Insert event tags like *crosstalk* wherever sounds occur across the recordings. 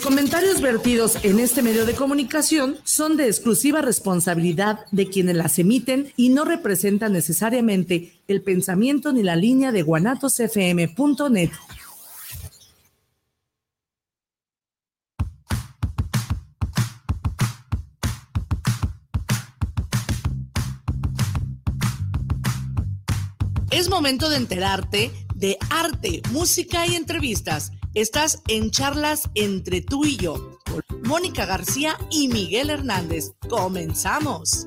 Los comentarios vertidos en este medio de comunicación son de exclusiva responsabilidad de quienes las emiten y no representan necesariamente el pensamiento ni la línea de guanatosfm.net. Es momento de enterarte de arte, música y entrevistas. Estás en charlas entre tú y yo, con Mónica García y Miguel Hernández. Comenzamos.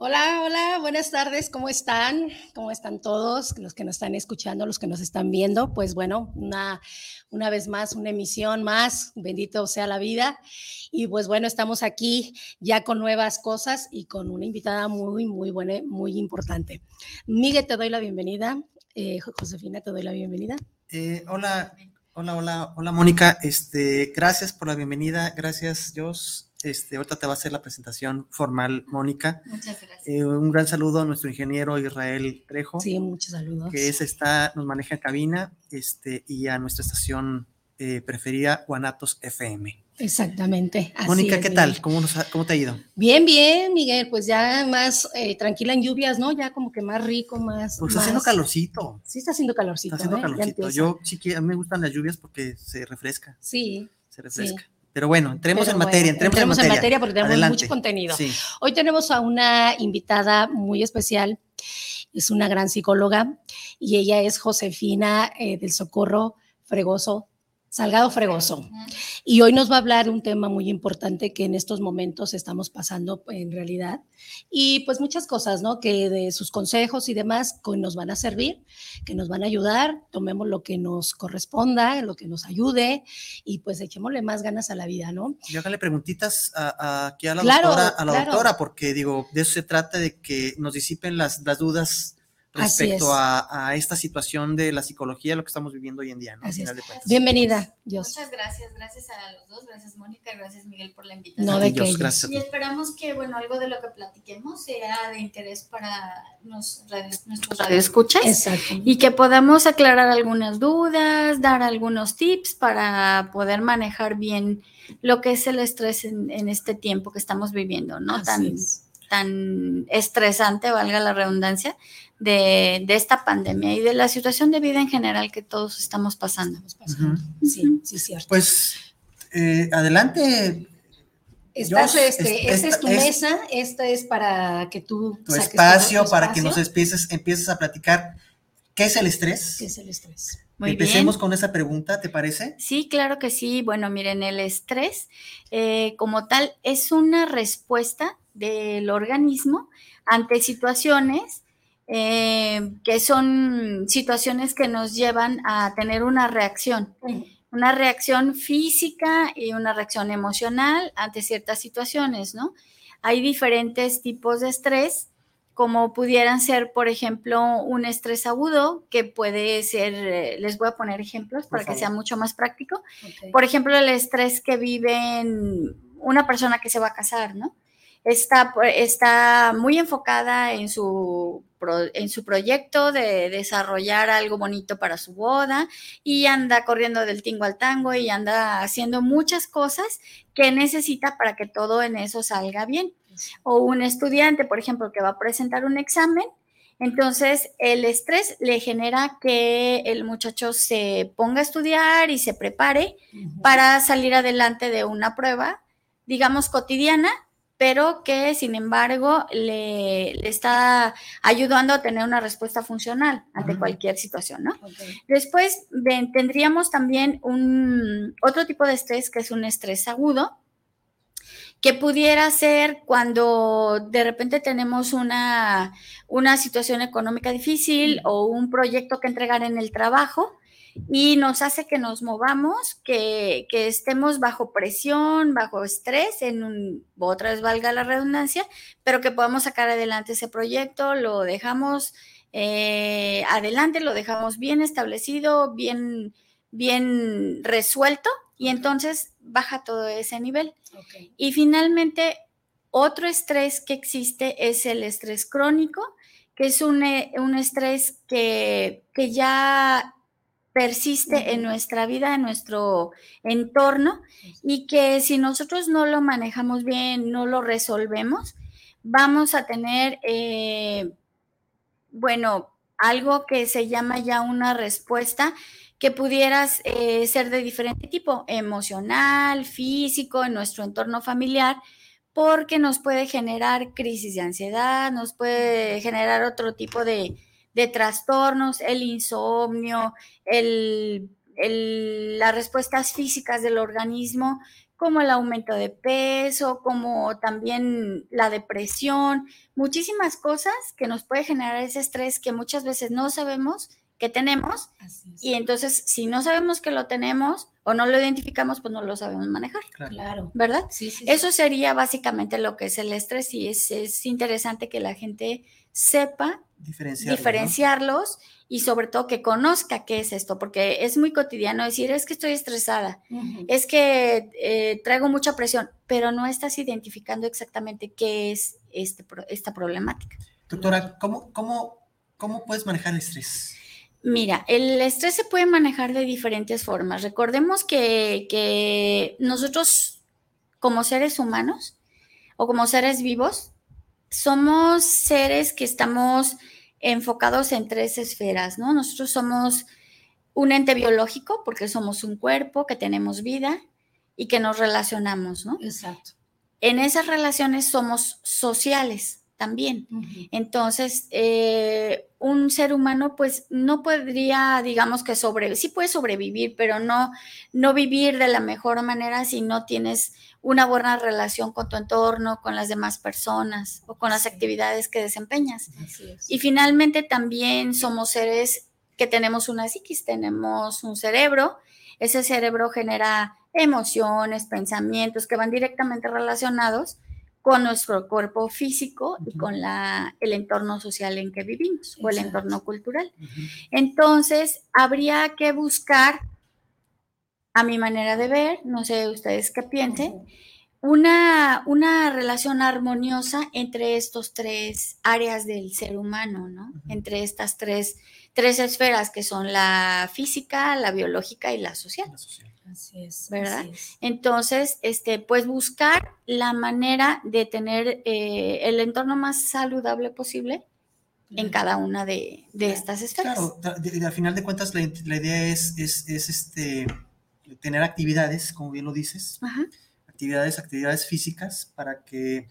Hola, hola, buenas tardes, ¿cómo están? ¿Cómo están todos los que nos están escuchando, los que nos están viendo? Pues bueno, una, una vez más, una emisión más, bendito sea la vida. Y pues bueno, estamos aquí ya con nuevas cosas y con una invitada muy, muy buena, muy importante. Miguel, te doy la bienvenida. Eh, Josefina, te doy la bienvenida. Eh, hola, hola, hola, hola, Mónica. Este, gracias por la bienvenida. Gracias, Jos. Este, ahorita te va a hacer la presentación formal, Mónica. Muchas gracias. Eh, un gran saludo a nuestro ingeniero Israel Trejo. Sí, muchos saludos. Que es, está, nos maneja en cabina, este, y a nuestra estación eh, preferida, Guanatos FM. Exactamente. Mónica, ¿qué tal? ¿Cómo, nos ¿Cómo, te ha ido? Bien, bien, Miguel. Pues ya más eh, tranquila en lluvias, ¿no? Ya como que más rico, más. Pues está haciendo calorcito. Sí, está haciendo calorcito. Está haciendo ¿eh? calorcito. Yo sí que a mí me gustan las lluvias porque se refresca. Sí. Se refresca. Sí. Pero bueno, entremos Pero en materia, entremos, entremos en, en materia. materia porque tenemos Adelante. mucho contenido. Sí. Hoy tenemos a una invitada muy especial, es una gran psicóloga y ella es Josefina eh, del Socorro Fregoso, Salgado Fregoso. Y hoy nos va a hablar un tema muy importante que en estos momentos estamos pasando en realidad. Y pues muchas cosas, ¿no? Que de sus consejos y demás que nos van a servir, que nos van a ayudar, tomemos lo que nos corresponda, lo que nos ayude y pues echémosle más ganas a la vida, ¿no? Y hágale preguntitas a, a- aquí a la, Claro, doctora, a la claro. doctora, porque digo, de eso se trata, de que nos disipen las, las dudas respecto es. a, a esta situación de la psicología, lo que estamos viviendo hoy en día, ¿no? Al es. de. Bienvenida, Dios. Muchas gracias, gracias a los dos, gracias Mónica, gracias Miguel por la invitación. No, de Dios, que gracias Y esperamos que, bueno, algo de lo que platiquemos sea de interés para nos, nuestros radioescuchas Exacto. y que podamos aclarar algunas dudas, dar algunos tips para poder manejar bien lo que es el estrés en, en este tiempo que estamos viviendo, ¿no? Así Tan, es. tan estresante, valga la redundancia, de, de esta pandemia y de la situación de vida en general que todos estamos pasando. Estamos pasando. Sí, sí, cierto. Pues eh, adelante, Estás, Dios, este, es- esta es tu es- mesa, esta es para que tú tu saques espacio tu para que nos empieces, empieces a platicar qué es el estrés. ¿Qué es el estrés? Muy Empecemos bien. con esa pregunta, ¿te parece? Sí, claro que sí. Bueno, miren, el estrés eh, como tal es una respuesta del organismo ante situaciones eh, que son situaciones que nos llevan a tener una reacción, una reacción física y una reacción emocional ante ciertas situaciones, ¿no? Hay diferentes tipos de estrés como pudieran ser, por ejemplo, un estrés agudo, que puede ser, eh, les voy a poner ejemplos para que sea mucho más práctico. Por ejemplo, el estrés que vive en una persona que se va a casar, ¿no? Está, está muy enfocada en su, pro- en su proyecto de desarrollar algo bonito para su boda y anda corriendo del tingo al tango y anda haciendo muchas cosas que necesita para que todo en eso salga bien. O un estudiante, por ejemplo, que va a presentar un examen, entonces el estrés le genera que el muchacho se ponga a estudiar y se prepare para salir adelante de una prueba, digamos, cotidiana, pero que sin embargo le, le está ayudando a tener una respuesta funcional ante Ujú. cualquier situación, ¿no? Después tendríamos también un otro tipo de estrés que es un estrés agudo, que pudiera ser cuando de repente tenemos una, una situación económica difícil o un proyecto que entregar en el trabajo y nos hace que nos movamos, que, que estemos bajo presión, bajo estrés, en un, otra vez valga la redundancia, pero que podamos sacar adelante ese proyecto, lo dejamos eh, adelante, lo dejamos bien establecido, bien, bien resuelto y entonces baja todo ese nivel. Y finalmente, otro estrés que existe es el estrés crónico, que es un, eh, un estrés que, que ya persiste en nuestra vida, en nuestro entorno, y que si nosotros no lo manejamos bien, no lo resolvemos, vamos a tener, eh, bueno, algo que se llama ya una respuesta que pudieras eh, ser de diferente tipo, emocional, físico, en nuestro entorno familiar, porque nos puede generar crisis de ansiedad, nos puede generar otro tipo de, de trastornos, el insomnio, el, las respuestas físicas del organismo, como el aumento de peso, como también la depresión, muchísimas cosas que nos puede generar ese estrés que muchas veces no sabemos que tenemos. Y entonces si no sabemos que lo tenemos o no lo identificamos, pues no lo sabemos manejar. Claro. ¿Verdad? Sí, sí, Eso sería básicamente lo que es el estrés y es, es interesante que la gente sepa diferenciarlos y sobre todo que conozca qué es esto, porque es muy cotidiano decir, es que estoy estresada, es que eh, traigo mucha presión, pero no estás identificando exactamente qué es este, esta problemática. Doctora, ¿cómo, cómo, cómo puedes manejar el estrés? Mira, el estrés se puede manejar de diferentes formas. Recordemos que, que nosotros como seres humanos o como seres vivos, somos seres que estamos enfocados en tres esferas, ¿no? Nosotros somos un ente biológico porque somos un cuerpo, que tenemos vida y que nos relacionamos, ¿no? Exacto. En esas relaciones somos sociales también. Entonces, eh, un ser humano pues no podría, digamos que sobre, sí puede sobrevivir, pero no, no vivir de la mejor manera si no tienes una buena relación con tu entorno, con las demás personas o con las actividades que desempeñas. Y finalmente también somos seres que tenemos una psiquis, tenemos un cerebro, ese cerebro genera emociones, pensamientos que van directamente relacionados con nuestro cuerpo físico y con la, el entorno social en que vivimos o el entorno cultural. Entonces, habría que buscar a mi manera de ver, no sé ustedes qué piensen, una, una relación armoniosa entre estos tres áreas del ser humano, ¿no? Entre estas tres, tres esferas que son la física, la biológica y la social. Así es. ¿Verdad? Entonces, este, pues buscar la manera de tener eh, el entorno más saludable posible en cada una de, estas esferas. Claro, al final de cuentas la, idea es, es, es este tener actividades, como bien lo dices, actividades, actividades físicas para que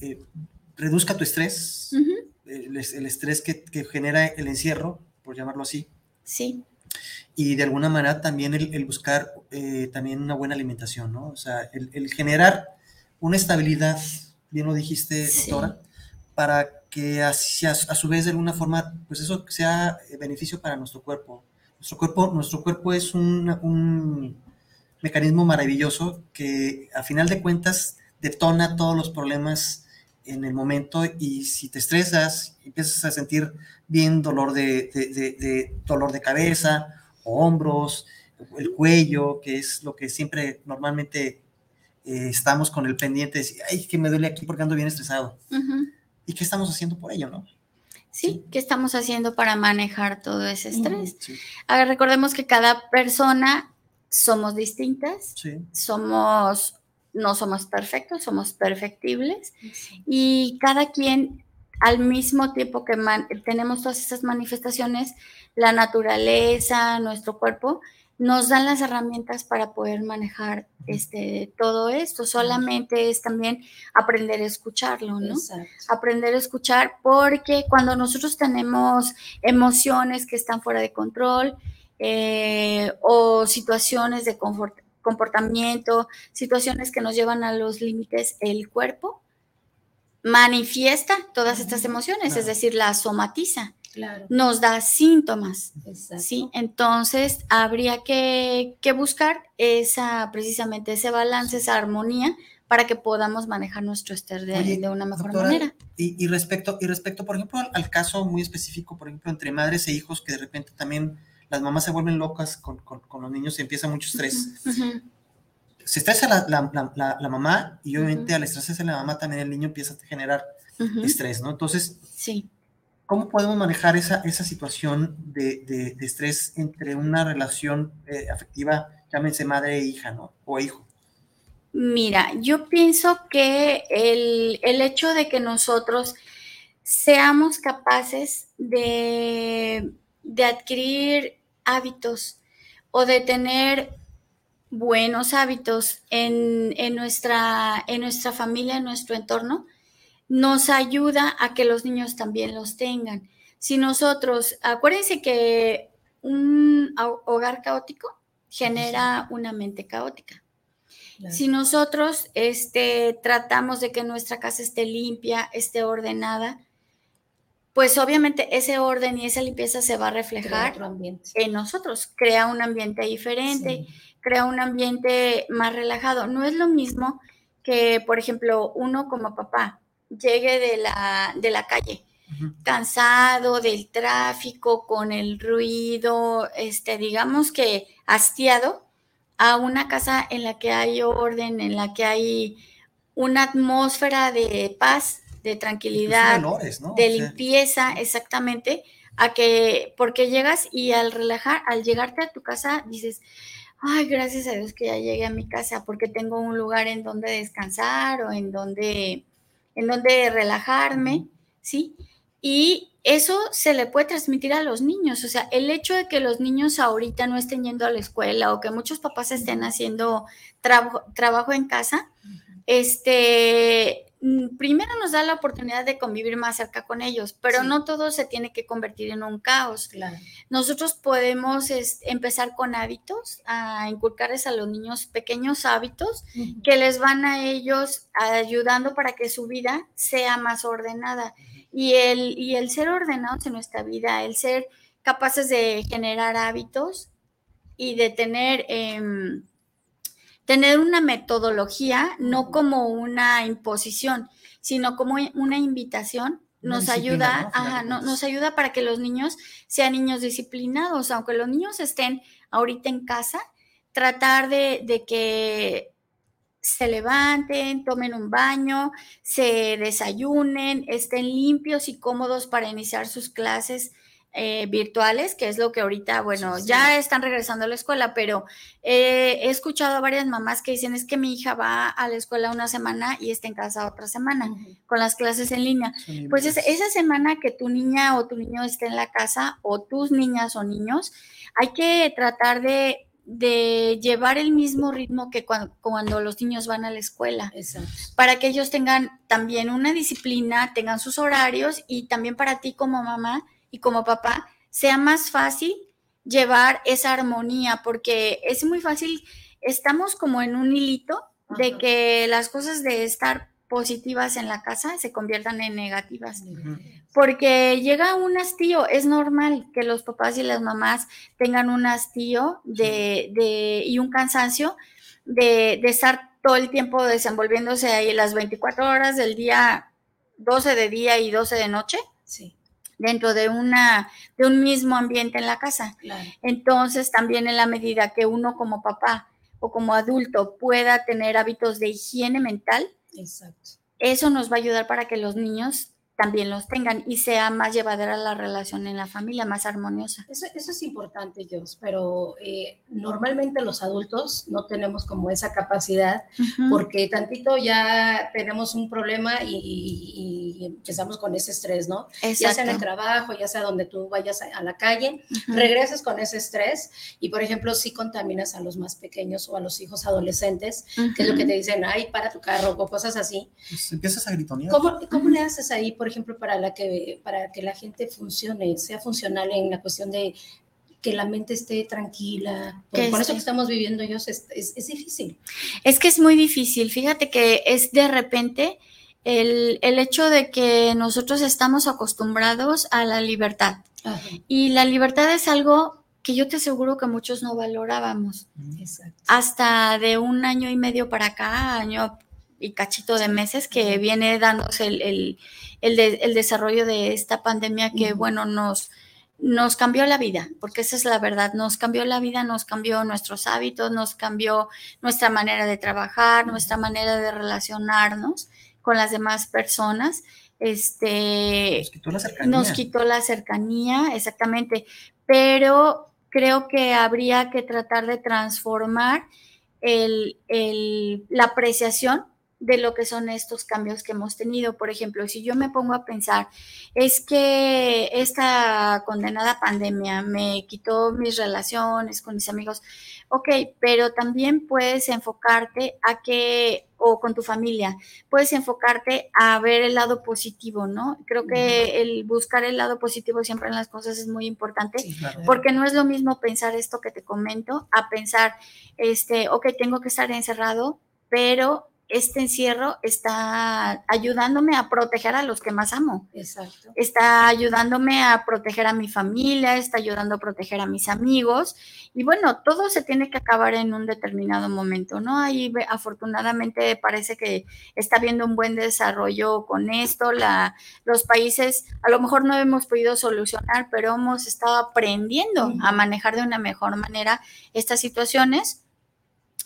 eh, reduzca tu estrés, el, estrés que, genera el encierro, por llamarlo así. Sí. Y de alguna manera también el, buscar eh, también una buena alimentación, ¿no? O sea, el, generar una estabilidad, bien lo dijiste, doctora, para que a, a, su vez de alguna forma, pues eso sea beneficio para nuestro cuerpo, nuestro cuerpo, nuestro cuerpo es un, mecanismo maravilloso que a final de cuentas detona todos los problemas en el momento y si te estresas, empiezas a sentir bien dolor de, dolor de cabeza, o hombros, el cuello, que es lo que siempre normalmente eh, estamos con el pendiente de decir, ay, que me duele aquí porque ando bien estresado. ¿Y qué estamos haciendo por ello, no? ¿sí? ¿Qué estamos haciendo para manejar todo ese estrés? recordemos que cada persona somos distintas, somos, no somos perfectos, somos perfectibles. Y cada quien al mismo tiempo que tenemos todas esas manifestaciones, la naturaleza, nuestro cuerpo, nos dan las herramientas para poder manejar este, todo esto. Solamente es también aprender a escucharlo, ¿no? Aprender a escuchar porque cuando nosotros tenemos emociones que están fuera de control eh, o situaciones de comportamiento, situaciones que nos llevan a los límites, el cuerpo manifiesta todas estas emociones, es decir, las somatiza nos da síntomas. ¿sí? Entonces, habría que, buscar esa, precisamente ese balance, esa armonía para que podamos manejar nuestro estrés de, una mejor manera. Y, respecto, y respecto, por ejemplo, al, caso muy específico, por ejemplo, entre madres e hijos, que de repente también las mamás se vuelven locas con, los niños y empieza mucho estrés. Se estresa la, mamá y obviamente al estresarse la mamá también el niño empieza a generar estrés, ¿no? Entonces, sí ¿Cómo podemos manejar esa, esa situación de, estrés entre una relación eh, afectiva, llámense madre e hija, ¿no? O hijo. Mira, yo pienso que el, el hecho de que nosotros seamos capaces de, de adquirir hábitos o de tener buenos hábitos en, nuestra, en nuestra familia, en nuestro entorno, nos ayuda a que los niños también los tengan. Si nosotros, acuérdense que un hogar caótico genera una mente caótica. Si nosotros este, tratamos de que nuestra casa esté limpia, esté ordenada, pues obviamente ese orden y esa limpieza se va a reflejar en nosotros, crea un ambiente diferente, crea un ambiente más relajado. No es lo mismo que, por ejemplo, uno como papá llegue de la, de la calle, cansado del tráfico, con el ruido, este, digamos que hastiado, a una casa en la que hay orden, en la que hay una atmósfera de paz, de tranquilidad, de limpieza, exactamente, a que, porque llegas y al relajar, al llegarte a tu casa, dices, ay, gracias a Dios que ya llegué a mi casa, porque tengo un lugar en donde descansar o en donde, en donde relajarme, ¿sí? Y eso se le puede transmitir a los niños. O sea, el hecho de que los niños ahorita no estén yendo a la escuela o que muchos papás estén haciendo trabajo en casa, este, primero nos da la oportunidad de convivir más cerca con ellos, pero no todo se tiene que convertir en un caos. Nosotros podemos empezar con hábitos, a inculcarles a los niños pequeños hábitos que les van a ellos ayudando para que su vida sea más ordenada. Y el, y el ser ordenados en nuestra vida, el ser capaces de generar hábitos y de tener... Em, tener una metodología, no como una imposición, sino como una invitación, nos ayuda, nos ayuda para que los niños sean niños disciplinados, aunque los niños estén ahorita en casa, tratar de, de que se levanten, tomen un baño, se desayunen, estén limpios y cómodos para iniciar sus clases eh, virtuales, que es lo que ahorita, bueno, ya están regresando a la escuela, pero eh, he escuchado a varias mamás que dicen es que mi hija va a la escuela una semana y está en casa otra semana con las clases en línea. pues esa semana que tu niña o tu niño esté en la casa o tus niñas o niños, hay que tratar de de llevar el mismo ritmo que cuando, cuando, los niños van a la escuela, para que ellos tengan también una disciplina, tengan sus horarios y también para ti como mamá y como papá sea más fácil llevar esa armonía, porque es muy fácil, estamos como en un hilito de que las cosas de estar positivas en la casa se conviertan en negativas. Porque llega un hastío, es normal que los papás y las mamás tengan un hastío de, de, y un cansancio de, de, estar todo el tiempo desenvolviéndose ahí las 24 horas del día, 12 de día y 12 de noche. Sí dentro de, una, de un mismo ambiente en la casa. Entonces, también en la medida que uno como papá o como adulto pueda tener hábitos de higiene mental, eso nos va a ayudar para que los niños también los tengan y sea más llevadera la relación en la familia, más armoniosa. Eso, es importante, Jos, pero eh, normalmente los adultos no tenemos como esa capacidad porque tantito ya tenemos un problema y, empezamos con ese estrés, ¿no? Ya sea en el trabajo, ya sea donde tú vayas a, la calle, regresas con ese estrés y, por ejemplo, si contaminas a los más pequeños o a los hijos adolescentes, que es lo que te dicen, ay, para tu carro o cosas así. Pues empiezas a gritonear. ¿Cómo, ¿Cómo le haces ahí? por ejemplo, para, la que, para que la gente funcione, sea funcional en la cuestión de que la mente esté tranquila. Por, eso que estamos viviendo ellos es, es, difícil. Es que es muy difícil. Fíjate que es de repente el, el hecho de que nosotros estamos acostumbrados a la libertad. Y la libertad es algo que yo te aseguro que muchos no valorábamos. Exacto. Hasta de un año y medio para acá, año y cachito de meses que viene dándose el, el, desarrollo de esta pandemia que, bueno, nos, nos cambió la vida, porque esa es la verdad, nos cambió la vida, nos cambió nuestros hábitos, nos cambió nuestra manera de trabajar, nuestra manera de relacionarnos con las demás personas, este, nos quitó la cercanía. Nos quitó la cercanía, exactamente. Pero creo que habría que tratar de transformar el, el, la apreciación de lo que son estos cambios que hemos tenido. Por ejemplo, si yo me pongo a pensar, es que esta condenada pandemia me quitó mis relaciones con mis amigos, ok, pero también puedes enfocarte a que, o con tu familia, puedes enfocarte a ver el lado positivo, ¿no? Creo que el buscar el lado positivo siempre en las cosas es muy importante, porque no es lo mismo pensar esto que te comento, a pensar, este, ok, tengo que estar encerrado, pero este encierro está ayudándome a proteger a los que más amo. Exacto. Está ayudándome a proteger a mi familia, está ayudando a proteger a mis amigos. Y bueno, todo se tiene que acabar en un determinado momento, ¿no? Ahí afortunadamente parece que está habiendo un buen desarrollo con esto. La, los países a lo mejor no hemos podido solucionar, pero hemos estado aprendiendo a manejar de una mejor manera estas situaciones.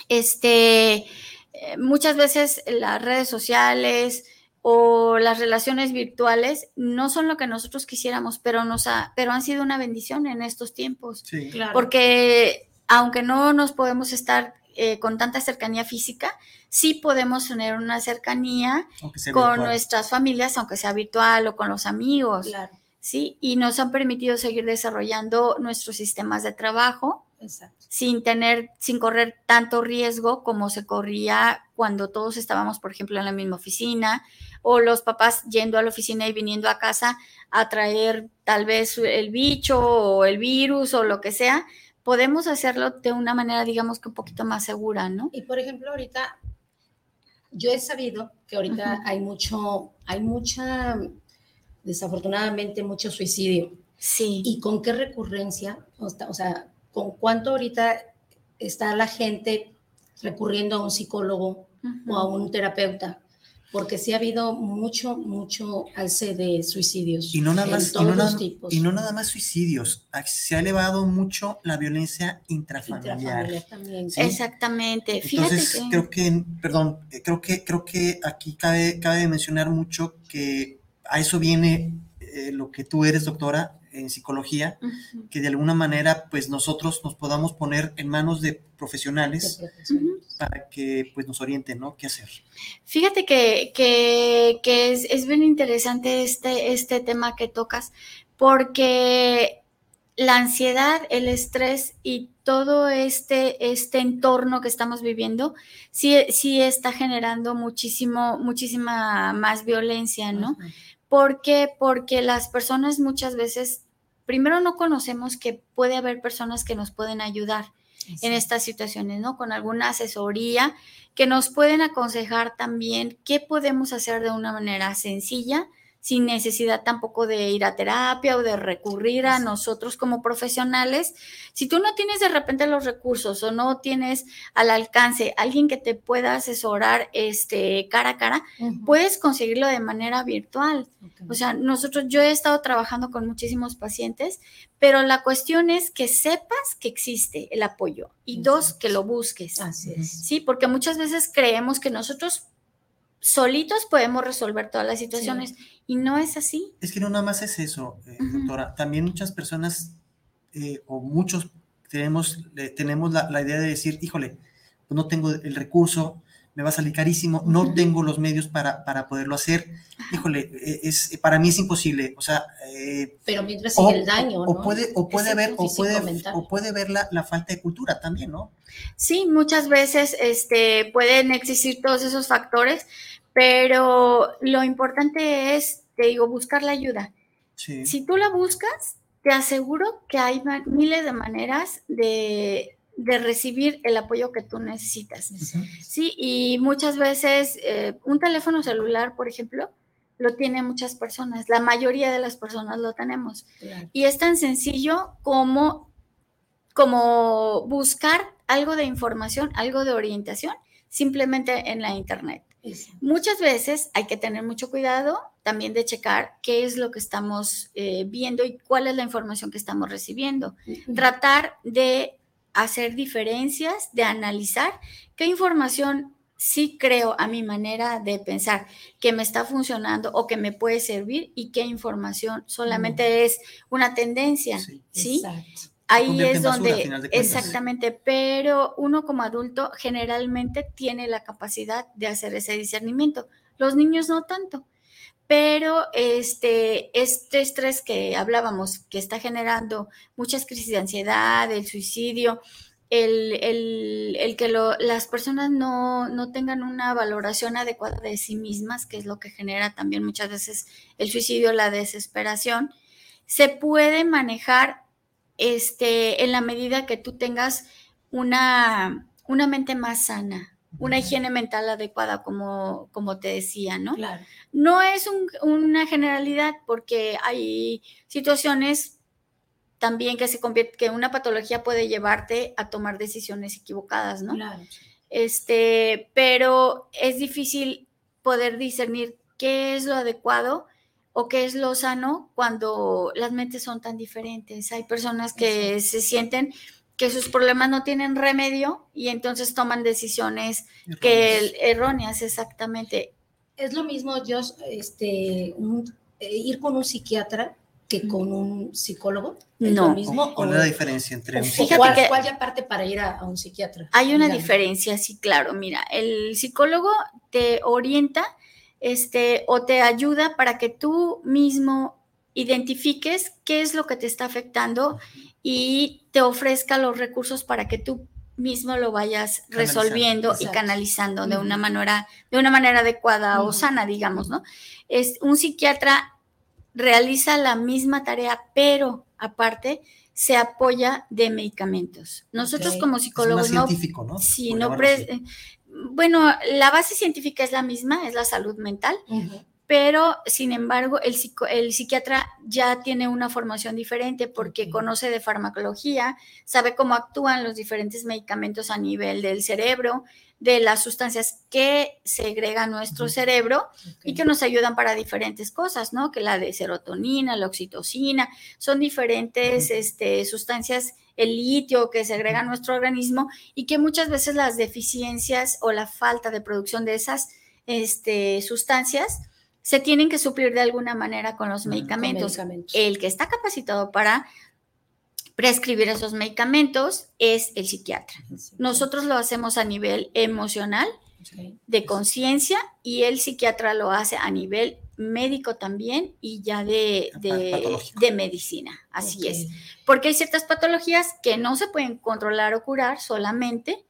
Este eh, muchas veces las redes sociales o las relaciones virtuales no son lo que nosotros quisiéramos, pero, nos pero han sido una bendición en estos tiempos. Sí. Claro. Porque aunque no nos podemos estar eh, con tanta cercanía física, sí podemos tener una cercanía con virtual. nuestras familias, aunque sea virtual o con los amigos. Claro. ¿sí? Y nos han permitido seguir desarrollando nuestros sistemas de trabajo Exacto. sin tener, sin correr tanto riesgo como se corría cuando todos estábamos, por ejemplo, en la misma oficina, o los papás yendo a la oficina y viniendo a casa a traer tal vez el bicho o el virus o lo que sea, podemos hacerlo de una manera, digamos que un poquito más segura, ¿no? Y por ejemplo, ahorita, yo he sabido que ahorita hay mucho, hay mucha, desafortunadamente, mucho suicidio. Sí. ¿Y con qué recurrencia? O sea, con cuánto ahorita está la gente recurriendo a un psicólogo uh -huh. o a un terapeuta, porque sí ha habido mucho, mucho alce de suicidios. Y no nada más, todos y no los nada, tipos. y no nada más suicidios, se ha elevado mucho la violencia intrafamiliar. Intrafamiliar también. ¿sí? Exactamente. Fíjate Entonces, que... creo que, perdón, creo que, creo que aquí cabe, cabe mencionar mucho que a eso viene eh, lo que tú eres, doctora, en psicología, uh -huh. que de alguna manera pues nosotros nos podamos poner en manos de profesionales, De profesionales. -huh. para que pues nos orienten, ¿no? ¿Qué hacer? Fíjate que, que, que es, es, bien interesante este, este tema que tocas, porque la ansiedad, el estrés y todo este, este entorno que estamos viviendo, sí, sí está generando muchísimo, muchísima más violencia, ¿no? Uh -huh. ¿Por qué? Porque las personas muchas veces, primero no conocemos que puede haber personas que nos pueden ayudar sí. en estas situaciones, ¿no? Con alguna asesoría que nos pueden aconsejar también qué podemos hacer de una manera sencilla, sin necesidad tampoco de ir a terapia o de recurrir a nosotros como profesionales. Si tú no tienes de repente los recursos o no tienes al alcance alguien que te pueda asesorar este, cara a cara, uh -huh. puedes conseguirlo de manera virtual. Okay. O sea, nosotros, yo he estado trabajando con muchísimos pacientes, pero la cuestión es que sepas que existe el apoyo y Exacto. dos, que lo busques. Así es. Sí, porque muchas veces creemos que nosotros solitos podemos resolver todas las situaciones sí. y no es así. Es que no nada más es eso, eh, uh -huh. doctora. También muchas personas eh, o muchos tenemos, eh, tenemos la, la, idea de decir, híjole, pues no tengo el recurso, me va a salir carísimo, no uh -huh. tengo los medios para, para poderlo hacer. Híjole, es, para mí es imposible. O sea, pero mientras sigue o, el daño, o, ¿no? puede, o puede haber, o puede, o puede ver la, la falta de cultura también, ¿no? Sí, muchas veces este, pueden existir todos esos factores, pero lo importante es, te digo, buscar la ayuda. Sí. Si tú la buscas, te aseguro que hay miles de maneras de, de recibir el apoyo que tú necesitas. Uh -huh. Sí, y muchas veces eh, un teléfono celular, por ejemplo, lo tienen muchas personas, la mayoría de las personas lo tenemos. Claro. Y es tan sencillo como, como buscar algo de información, algo de orientación, simplemente en la internet. Muchas veces hay que tener mucho cuidado también de checar qué es lo que estamos eh, viendo y cuál es la información que estamos recibiendo. Uh -huh. Tratar de hacer diferencias, de analizar qué información sí creo a mi manera de pensar que me está funcionando o que me puede servir y qué información solamente es una tendencia, ¿sí? Ahí es donde, exactamente, pero uno como adulto generalmente tiene la capacidad de hacer ese discernimiento. Los niños no tanto pero este, este estrés que hablábamos, que está generando muchas crisis de ansiedad, el suicidio, el, que las personas no, no, tengan una valoración adecuada de sí mismas, que es lo que genera también muchas veces el suicidio, la desesperación, se puede manejar este, en la medida que tú tengas una, una mente más sana, una higiene mental adecuada, como, como te decía, ¿no? Claro. No es una generalidad porque hay situaciones también que se convierte, que una patología puede llevarte a tomar decisiones equivocadas, ¿no? Claro. Este, pero es difícil poder discernir qué es lo adecuado o qué es lo sano cuando las mentes son tan diferentes. Hay personas que se sienten que sus problemas no tienen remedio y entonces toman decisiones erróneas. que erróneas exactamente. Es lo mismo, yo, este, eh, ir con un psiquiatra que con un psicólogo. ¿Es no. Lo mismo, ¿Cuál es la diferencia entre un psiquiatra? ¿Cuál, ¿Cuál ya parte para ir a, un psiquiatra? Hay una diferencia, sí, claro. Mira, el psicólogo te orienta este, o te ayuda para que tú mismo identifiques qué es lo que te está afectando y te ofrezca los recursos para que tú mismo lo vayas resolviendo y canalizando de una manera de una manera adecuada o sana, digamos, ¿no? Es un psiquiatra realiza la misma tarea, pero aparte se apoya de medicamentos. Nosotros como psicólogos es más científico, ¿no? Sí, no pre bueno, la base científica es la misma, es la salud mental, pero sin embargo el, el, psiquiatra ya tiene una formación diferente porque conoce de farmacología, sabe cómo actúan los diferentes medicamentos a nivel del cerebro, de las sustancias que segrega nuestro cerebro y que nos ayudan para diferentes cosas, ¿no? Que la de serotonina, la oxitocina, son diferentes este, sustancias, el litio que segrega nuestro organismo y que muchas veces las deficiencias o la falta de producción de esas este, sustancias se tienen que suplir de alguna manera con los medicamentos. El que está capacitado para prescribir esos medicamentos es el psiquiatra. Nosotros lo hacemos a nivel emocional, de conciencia, y el psiquiatra lo hace a nivel médico también y ya de, de, medicina. Así es. Porque hay ciertas patologías que no se pueden controlar o curar solamente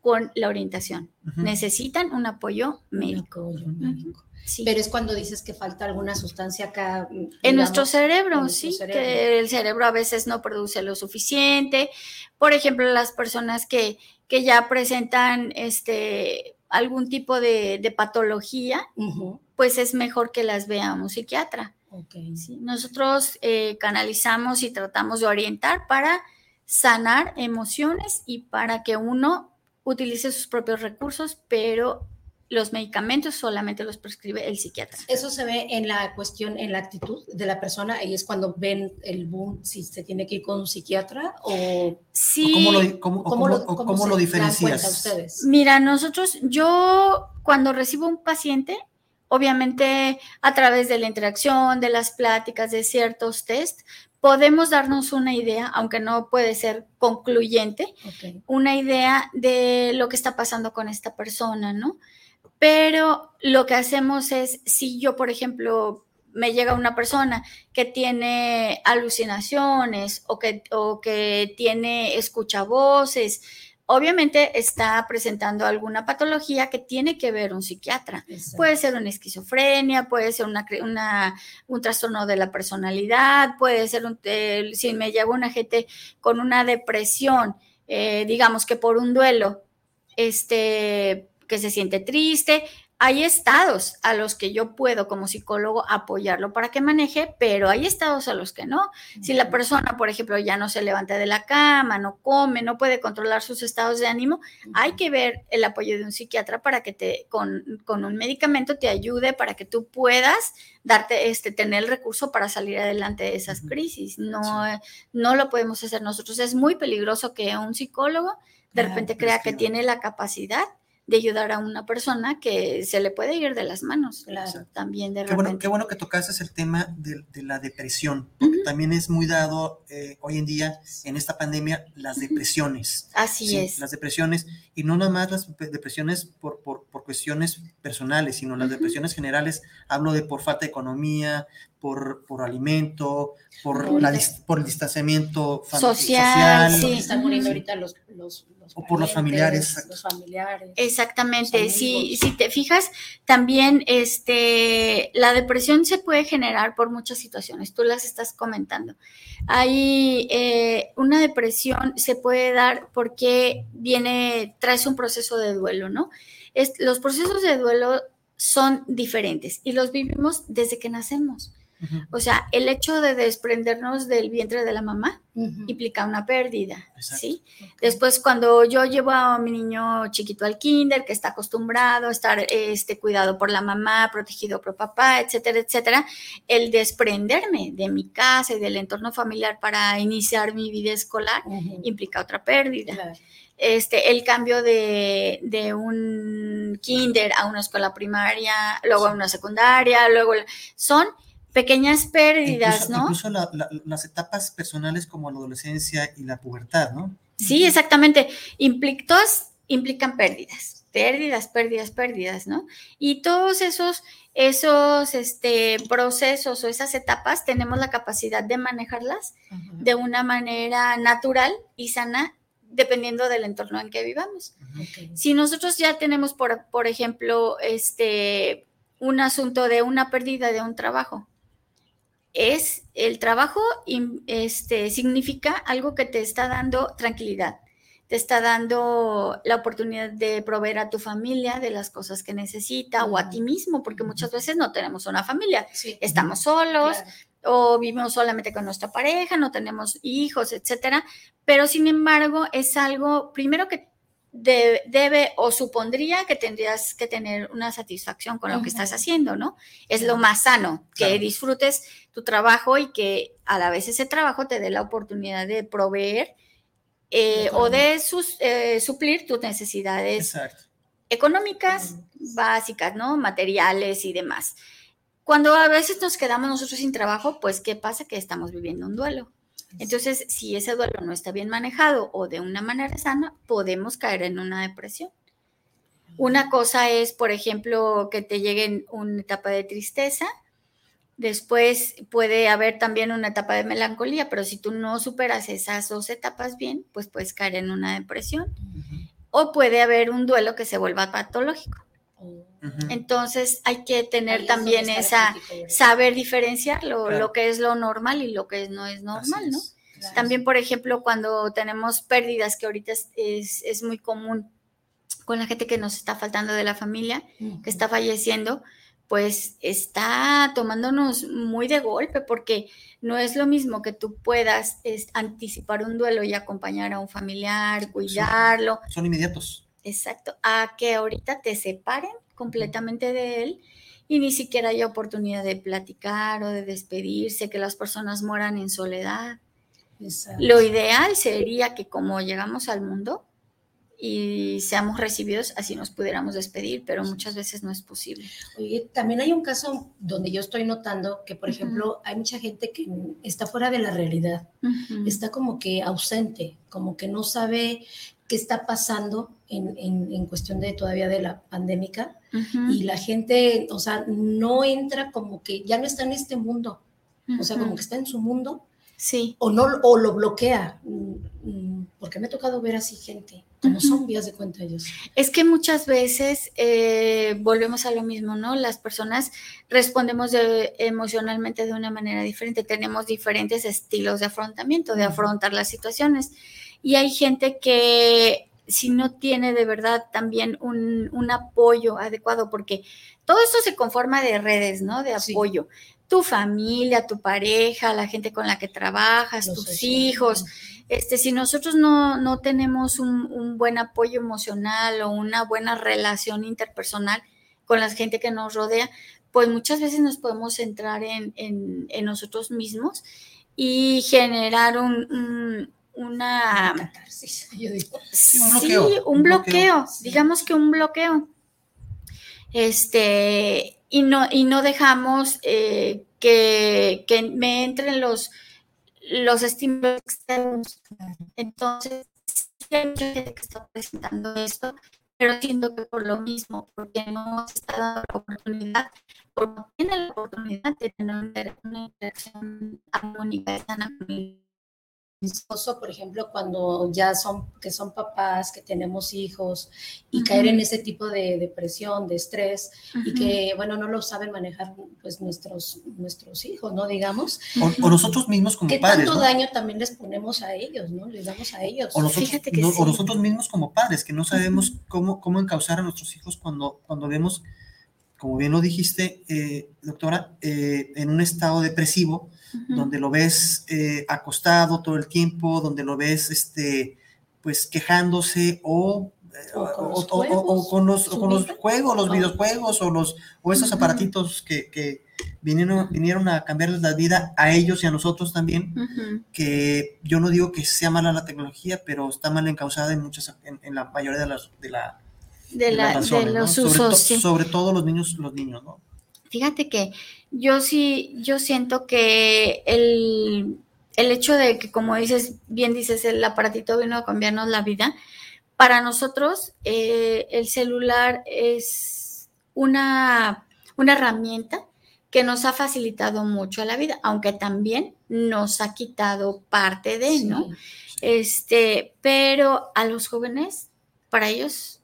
con la orientación. Necesitan un apoyo médico. Pero es cuando dices que falta alguna sustancia acá. en nuestro cerebro, sí, que el cerebro a veces no produce lo suficiente. Por ejemplo, las personas que, que ya presentan este algún tipo de, patología, pues es mejor que las vea un psiquiatra. Nosotros eh, canalizamos y tratamos de orientar para sanar emociones y para que uno utilice sus propios recursos, pero los medicamentos solamente los prescribe el psiquiatra. Eso se ve en la cuestión, en la actitud de la persona, y es cuando ven el boom, si se tiene que ir con un psiquiatra o... Sí. ¿Cómo lo, cómo, lo, cómo lo diferencias? Ustedes? Mira, nosotros, yo cuando recibo un paciente, obviamente a través de la interacción, de las pláticas, de ciertos test, podemos darnos una idea, aunque no puede ser concluyente, una idea de lo que está pasando con esta persona, ¿no? Pero lo que hacemos es, si yo, por ejemplo, me llega una persona que tiene alucinaciones o que, o que tiene escucha voces, obviamente está presentando alguna patología que tiene que ver un psiquiatra. Puede ser una esquizofrenia, puede ser una, un trastorno de la personalidad, puede ser un, si me llega una gente con una depresión, eh, digamos que por un duelo, este, que se siente triste. Hay estados a los que yo puedo como psicólogo apoyarlo para que maneje, pero hay estados a los que no. Si la persona, por ejemplo, ya no se levanta de la cama, no come, no puede controlar sus estados de ánimo, hay que ver el apoyo de un psiquiatra para que te, con, un medicamento te ayude para que tú puedas darte, este, tener el recurso para salir adelante de esas crisis. No, no lo podemos hacer nosotros. Es muy peligroso que un psicólogo de repente crea que tiene la capacidad de ayudar a una persona que se le puede ir de las manos. También de qué bueno, qué bueno que tocaste el tema de, la depresión, porque también es muy dado eh, hoy en día, en esta pandemia, las depresiones. Así es. Las depresiones, y no nada más las depresiones por, por cuestiones personales, sino las depresiones generales. Hablo de por falta de economía, por, por alimento, por, la, por el distanciamiento social. social. Sí. Están muriendo ahorita los, los, o por los familiares. Los familiares. Exactamente. Si, si te fijas, también este, la depresión se puede generar por muchas situaciones. Tú las estás comentando. Hay eh, una depresión se puede dar porque viene, traes un proceso de duelo, ¿no? Es, los procesos de duelo son diferentes y los vivimos desde que nacemos. O sea, el hecho de desprendernos del vientre de la mamá implica una pérdida, ¿sí? Después, cuando yo llevo a mi niño chiquito al kinder, que está acostumbrado a estar este, cuidado por la mamá, protegido por papá, etcétera, etcétera, el desprenderme de mi casa y del entorno familiar para iniciar mi vida escolar implica otra pérdida. Este, el cambio de, de, un kinder a una escuela primaria, luego a una secundaria, luego son pequeñas pérdidas, ¿no? Incluso las etapas personales como la adolescencia y la pubertad, ¿no? Sí, exactamente. todas implican pérdidas, pérdidas, pérdidas, pérdidas, ¿no? Y todos esos, esos este, procesos o esas etapas tenemos la capacidad de manejarlas de una manera natural y sana dependiendo del entorno en que vivamos. Si nosotros ya tenemos, por, por ejemplo, este, un asunto de una pérdida de un trabajo, es el trabajo, este, significa algo que te está dando tranquilidad, te está dando la oportunidad de proveer a tu familia de las cosas que necesita o a ti mismo, porque muchas veces no tenemos una familia, estamos solos. O vivimos solamente con nuestra pareja, no tenemos hijos, etcétera. Pero sin embargo, es algo, primero que debe o supondría que tendrías que tener una satisfacción con lo que estás haciendo, ¿no? Es lo más sano, que disfrutes tu trabajo y que a la vez ese trabajo te dé la oportunidad de proveer eh, o de eh, suplir tus necesidades económicas básicas, ¿no? Materiales y demás. Cuando a veces nos quedamos nosotros sin trabajo, pues ¿qué pasa? Que estamos viviendo un duelo. Entonces, si ese duelo no está bien manejado o de una manera sana, podemos caer en una depresión. Una cosa es, por ejemplo, que te llegue una etapa de tristeza, después puede haber también una etapa de melancolía, pero si tú no superas esas dos etapas bien, pues puedes caer en una depresión. O puede haber un duelo que se vuelva patológico. Entonces hay que tener también esa, saber diferenciar lo, que es lo normal y lo que no es normal, ¿no? También, por ejemplo, cuando tenemos pérdidas, que ahorita es, muy común con la gente que nos está faltando de la familia, que está falleciendo, pues está tomándonos muy de golpe, porque no es lo mismo que tú puedas anticipar un duelo y acompañar a un familiar, cuidarlo. Son inmediatos. Exacto, a que ahorita te separen completamente de él y ni siquiera hay oportunidad de platicar o de despedirse, que las personas mueran en soledad. Lo ideal sería que como llegamos al mundo y seamos recibidos, así nos pudiéramos despedir, pero muchas veces no es posible. Oye, también hay un caso donde yo estoy notando que, por ejemplo, hay mucha gente que está fuera de la realidad, está como que ausente, como que no sabe qué está pasando en, en, cuestión de todavía de la pandémica y la gente, o sea, no entra como que ya no está en este mundo, o sea, como que está en su mundo. Sí. O, no, o lo bloquea, mm, mm, porque me ha tocado ver así gente, como zombies de cuenta ellos. Es que muchas veces eh, volvemos a lo mismo, ¿no? Las personas respondemos de, emocionalmente de una manera diferente, tenemos diferentes estilos de afrontamiento, de afrontar las situaciones. Y hay gente que si no tiene de verdad también un, apoyo adecuado, porque todo esto se conforma de redes, ¿no? De apoyo. Tu familia, tu pareja, la gente con la que trabajas, tus hijos. Este, si nosotros no, tenemos un, buen apoyo emocional o una buena relación interpersonal con la gente que nos rodea, pues muchas veces nos podemos centrar en, nosotros mismos y generar un una catarsis, *laughs* yo digo. Sí, un bloqueo, un un bloqueo, bloqueo. digamos que un bloqueo. Este, y no, y no dejamos eh, que, que me entren los, los estímulos externos. Entonces, sí hay mucha gente que está presentando esto, pero siento que por lo mismo, porque no se está dando la oportunidad, porque no tiene la oportunidad de tener una inter- una interacción armónica sana con el esposo, por ejemplo, cuando ya son, que son papás, que tenemos hijos, y caer en ese tipo de depresión, de estrés, y que, bueno, no lo saben manejar pues nuestros, nuestros hijos, ¿no? Digamos, O, o nosotros mismos como que padres, tanto ¿no? daño también les ponemos a ellos, ¿no? Les damos a ellos. O nosotros, Fíjate que no- sí. o nosotros mismos como padres, que no sabemos cómo, cómo encauzar a nuestros hijos cuando, cuando vemos, como bien lo dijiste, eh, doctora, eh, en un estado depresivo, Donde lo ves eh, acostado todo el tiempo, donde lo ves este, pues quejándose o, eh, O con o- los o- con los, con juegos, los videojuegos o, los, o esos aparatitos que, que vinieron, vinieron a cambiarles la vida a ellos y a nosotros también que yo no digo que sea mala la tecnología, pero está mal encausada en muchas, en, en la mayoría de las, de la, de, los sobre, usos, to- sí. sobre todo los niños, los niños, ¿no? Fíjate que yo sí, yo siento que el, el hecho de que, como dices, bien dices, el aparatito vino a cambiarnos la vida, para nosotros eh, el celular es una, una herramienta que nos ha facilitado mucho la vida, aunque también nos ha quitado parte de, Sí. ¿no? Este, pero a los jóvenes, para ellos,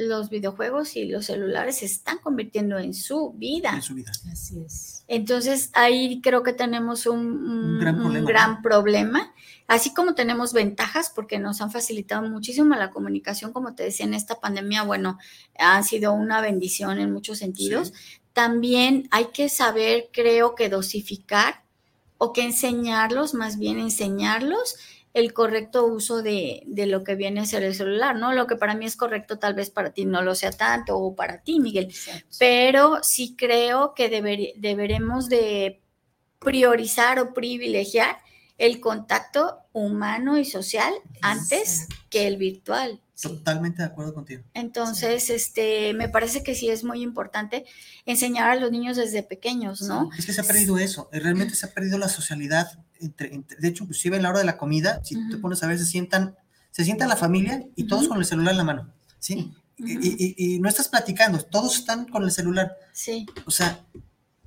los videojuegos y los celulares se están convirtiendo en su vida. En su vida. Así es. Entonces ahí creo que tenemos un, un- gran un problema, gran ¿no? problema, así como tenemos ventajas porque nos han facilitado muchísimo la comunicación, como te decía, en esta pandemia, bueno, ha sido una bendición en muchos sentidos. Sí. También hay que saber, creo que dosificar o que enseñarlos, más bien enseñarlos el correcto uso de, de lo que viene a ser el celular, ¿no? Lo que para mí es correcto, tal vez para ti no lo sea tanto, o para ti, Miguel Exacto. pero sí creo que deber- deberemos de priorizar o privilegiar el contacto humano y social antes que el virtual. Sí. Totalmente de acuerdo contigo. Entonces, este, me parece que sí es muy importante enseñar a los niños desde pequeños, ¿no? Es que se ha perdido eso, eh, realmente se ha perdido la socialidad. Entre, entre- de hecho, inclusive a la hora de la comida, si te Ujú. pones a ver, se sientan, se sienta la familia y todos con el celular en la mano, ¿sí? Y, y- y no estás platicando, todos están con el celular. Sí, O sea,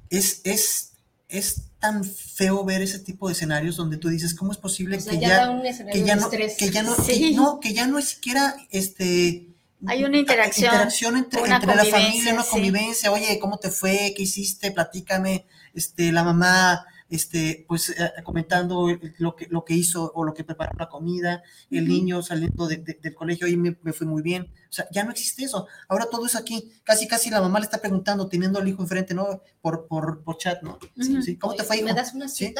es, es, es tan feo ver ese tipo de escenarios donde tú dices, ¿cómo es posible O sea, que ya, ya, un que ya no, que ya no, Sí. que no, que ya no es siquiera este Hay una interacción, interacción entre, una entre la familia, convivencia, una sí. convivencia, oye, ¿cómo te fue? ¿Qué hiciste? Platícame, este, la mamá, este, pues eh, comentando el- lo que, lo que hizo o lo que preparó la comida, el niño saliendo de- de- del colegio, y me, me fue muy bien. O sea, ya no existe eso. Ahora todo es aquí. Casi, casi la mamá le está preguntando, teniendo al hijo enfrente, ¿no? Por, por, por chat, ¿no? Sí, ¿Cómo te fue, hijo? ¿Me das una Sí.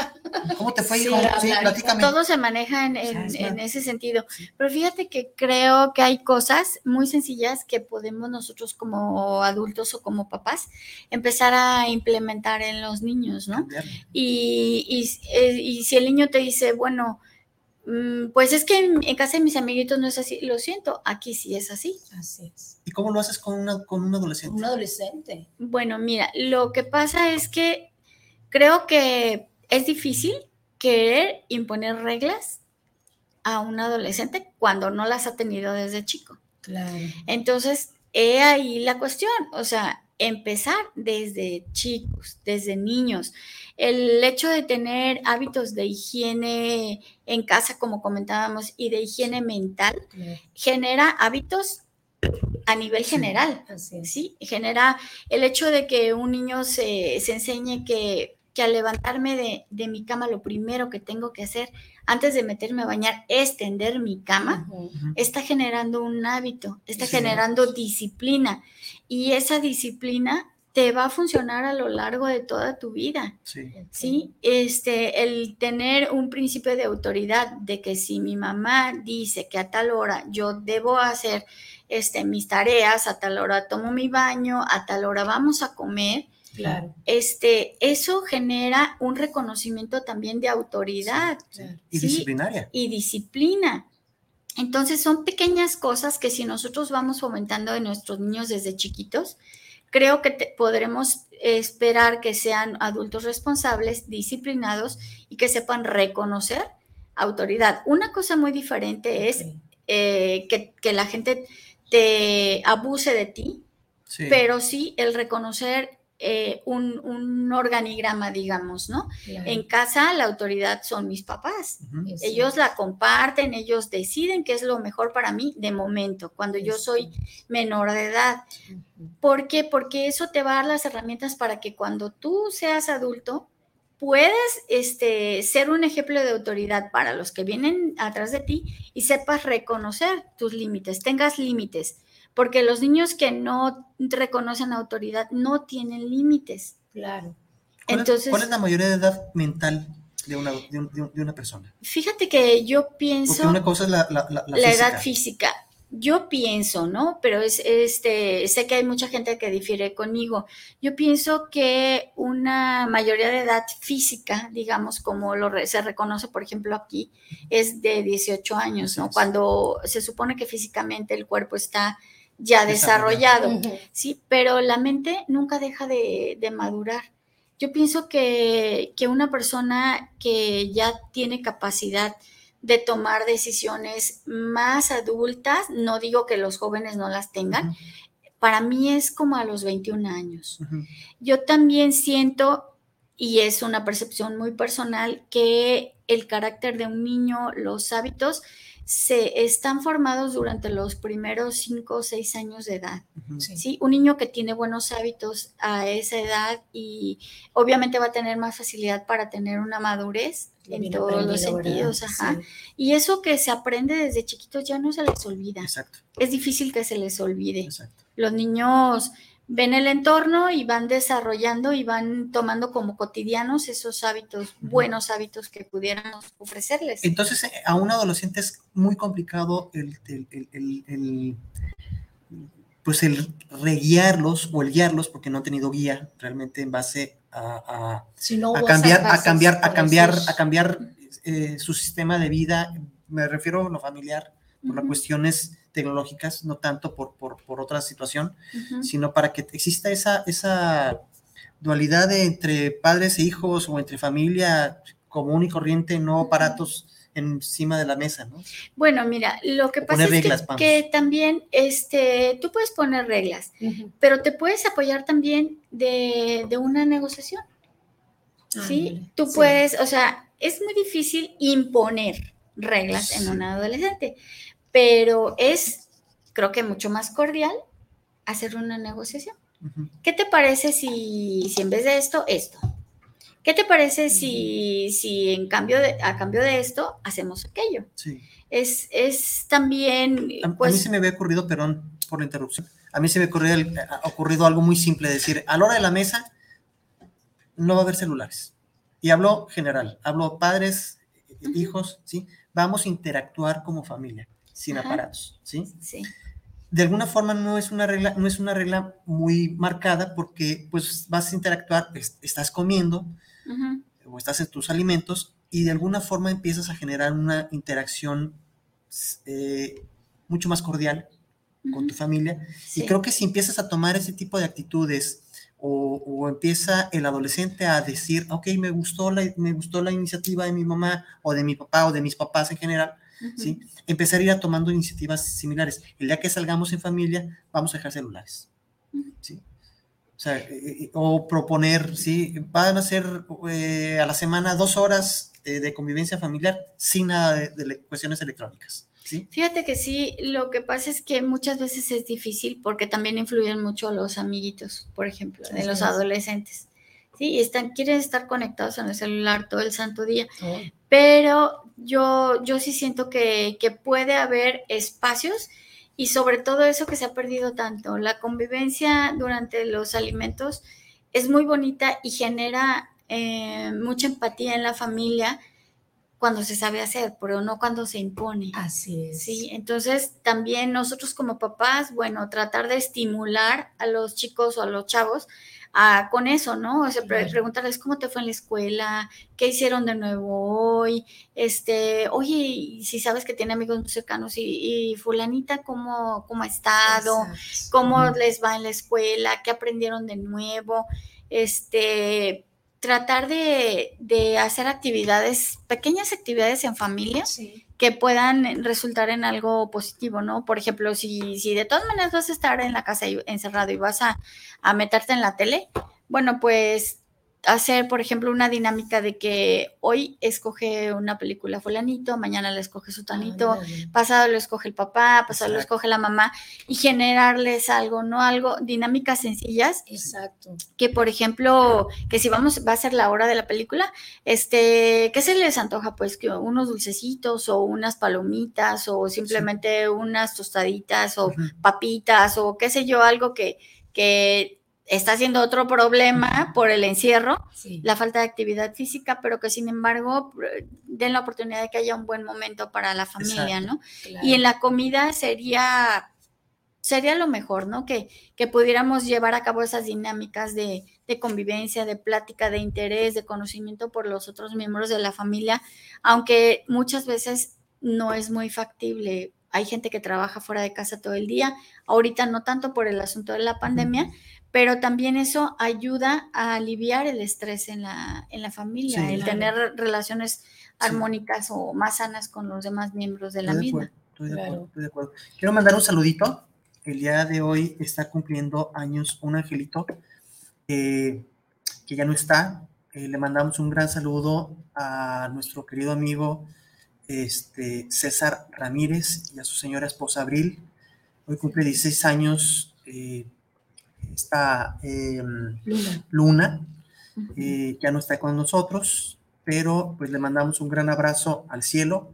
¿Cómo te fue, hijo? Sí, platícame. todo se maneja en, en- ese sentido. Pero fíjate que creo que hay cosas muy sencillas que podemos nosotros como adultos o como papás empezar a implementar en los niños, ¿no? Y, y- eh, y si el niño te dice, bueno, pues es que en, en casa de mis amiguitos no es así, lo siento, aquí sí es así. Así es. ¿Y cómo lo haces con, una, con un adolescente? Un adolescente. Bueno, mira, lo que pasa es que creo que es difícil querer imponer reglas a un adolescente cuando no las ha tenido desde chico. Claro. Entonces, he ahí la cuestión, o sea, empezar desde chicos, desde niños. El hecho de tener hábitos de higiene en casa, como comentábamos, y de higiene mental, genera hábitos a nivel Sí. general. Así es. Sí, genera el hecho de que un niño se, se enseñe que, que al levantarme de, de mi cama lo primero que tengo que hacer antes de meterme a bañar es tender mi cama, está generando un hábito, está Sí. generando disciplina y esa disciplina te va a funcionar a lo largo de toda tu vida. Sí. Sí, este, el tener un principio de autoridad de que si mi mamá dice que a tal hora yo debo hacer este, mis tareas, a tal hora tomo mi baño, a tal hora vamos a comer, Claro. Este, eso genera un reconocimiento también de autoridad Y Sí. disciplinaria. y disciplina. Entonces son pequeñas cosas que si nosotros vamos fomentando en nuestros niños desde chiquitos, creo que te- podremos esperar que sean adultos responsables, disciplinados y que sepan reconocer autoridad. Una cosa muy diferente es eh, que, que la gente te abuse de ti, Sí. pero sí el reconocer eh, un, un organigrama, digamos, ¿no? Claro. En casa la autoridad son mis papás. Ellos la comparten, ellos deciden qué es lo mejor para mí de momento, cuando yo soy menor de edad. Ujú. ¿Por qué? Porque eso te va a dar las herramientas para que cuando tú seas adulto puedes este, ser un ejemplo de autoridad para los que vienen atrás de ti y sepas reconocer tus límites, tengas límites, porque los niños que no reconocen autoridad no tienen límites. Claro. ¿Cuál, es- Entonces, ¿Cuál es la mayoría de edad mental de una, de un- de un- de una persona? fíjate que yo Porque pienso... una cosa es la, la, la- la la física. edad física. Yo pienso, ¿no? Pero es este, sé que hay mucha gente que difiere conmigo. Yo pienso que una mayoría de edad física, digamos, como lo re- se reconoce, por ejemplo, aquí, es de 18 años, ¿no? Cuando se supone que físicamente el cuerpo está ya Desarrollado. Sí, pero la mente nunca deja de, de madurar. Yo pienso que, que una persona que ya tiene capacidad de tomar decisiones más adultas, no digo que los jóvenes no las tengan, para mí es como a los 21 años. Yo también siento, y es una percepción muy personal, que el carácter de un niño, los hábitos, se están formados durante los primeros 5 o 6 años de edad. Sí. ¿sí? Un niño que tiene buenos hábitos a esa edad y obviamente va a tener más facilidad para tener una madurez en todos los sentidos. Ajá. Sí. Y eso que se aprende desde chiquitos ya no se les olvida. Exacto, Es difícil que se les olvide. exacto. Los niños ven el entorno y van desarrollando y van tomando como cotidianos esos hábitos, buenos hábitos que pudiéramos ofrecerles. Entonces, eh, a un adolescente es muy complicado el, el- el- el- el, pues el reguiarlos o el guiarlos, porque no han tenido guía realmente en base a, Si no a, cambiar, a cambiar, a cambiar, a cambiar eh, su sistema de vida. Me refiero a lo familiar, por las Ujú, cuestiones tecnológicas, no tanto por, por, por otra situación, sino para que exista esa, esa dualidad de entre padres e hijos o entre familia común y corriente, no aparatos encima de la mesa, ¿no? Bueno, mira, lo que O pasa es reglas, que, que también este, tú puedes poner reglas, pero te puedes apoyar también de, de una negociación, ¿sí? Tú sí. puedes, o sea, es muy difícil imponer reglas en un adolescente, pero es, creo que mucho más cordial hacer una negociación. ¿Qué te parece si, si en vez de esto, esto? ¿Qué te parece si, si en cambio de, a cambio de esto hacemos aquello? Sí. Es, es también, A, a pues, mí se me había ocurrido, perdón por la interrupción, a mí se me ocurrió, el- ha ocurrido algo muy simple, decir, a la hora de la mesa no va a haber celulares. Y hablo general, hablo padres, hijos, ¿sí? Vamos a interactuar como familia, sin Ajá. aparatos, ¿sí? sí, de alguna forma no es una regla, no es una regla muy marcada porque pues vas a interactuar, es- estás comiendo o estás en tus alimentos y de alguna forma empiezas a generar una interacción eh, mucho más cordial con tu familia. sí, Y creo que si empiezas a tomar ese tipo de actitudes o, o empieza el adolescente a decir, ok, me gustó, la, me gustó la iniciativa de mi mamá o de mi papá o de mis papás en general, empezar a ir tomando iniciativas similares. El día que salgamos en familia, vamos a dejar celulares. ¿sí? O sea, eh, eh, o proponer, ¿sí? Van a ser eh, a la semana dos horas eh, de convivencia familiar sin nada de, cuestiones electrónicas. ¿sí? Fíjate que sí, lo que pasa es que muchas veces es difícil porque también influyen mucho los amiguitos, por ejemplo, de los es. adolescentes. Sí, están, quieren estar conectados en el celular todo el santo día. Oh, pero yo, yo sí siento que, que puede haber espacios y sobre todo eso que se ha perdido tanto. La convivencia durante los alimentos es muy bonita y genera eh, mucha empatía en la familia cuando se sabe hacer, pero no cuando se impone. Así es. Sí, entonces también nosotros como papás, bueno, tratar de estimular a los chicos o a los chavos con eso, ¿no? O sea, preguntarles cómo te fue en la escuela, qué hicieron de nuevo hoy, este, oye, si sabes que tiene amigos muy cercanos y, fulanita, ¿cómo, cómo ha estado? ¿Cómo les va en la escuela? ¿Qué aprendieron de nuevo? Este, tratar de, hacer actividades, pequeñas actividades en familia que puedan resultar en algo positivo, ¿no? Por ejemplo, si, si de todas maneras vas a estar en la casa encerrado y vas a, a meterte en la tele, bueno, pues hacer, por ejemplo, una dinámica de que hoy escoge una película fulanito, mañana la escoge su tanito, pasado lo escoge el papá, pasado lo escoge la mamá y generarles algo, ¿no? Algo, dinámicas sencillas. Exacto. Que, por ejemplo, que si vamos, va a ser la hora de la película, este, ¿qué se les antoja? Pues que unos dulcecitos o unas palomitas o simplemente unas tostaditas o papitas o qué sé yo, algo que, que está siendo otro problema por el encierro, la falta de actividad física, pero que sin embargo den la oportunidad de que haya un buen momento para la familia, ¿no? Y en la comida sería, sería lo mejor, ¿no? Que, que pudiéramos llevar a cabo esas dinámicas de, de convivencia, de plática, de interés, de conocimiento por los otros miembros de la familia, aunque muchas veces no es muy factible. Hay gente que trabaja fuera de casa todo el día, ahorita no tanto por el asunto de la pandemia, pero también eso ayuda a aliviar el estrés en la, en la familia, el tener relaciones armónicas o más sanas con los demás miembros de la misma. estoy, de acuerdo, estoy de acuerdo. Quiero mandar un saludito. El día de hoy está cumpliendo años un angelito que ya no está. Eh, le mandamos un gran saludo a nuestro querido amigo este, César Ramírez y a su señora esposa Abril. Hoy cumple 16 años. Eh, esta em, Luna, eh, ya no está con nosotros, pero pues le mandamos un gran abrazo al cielo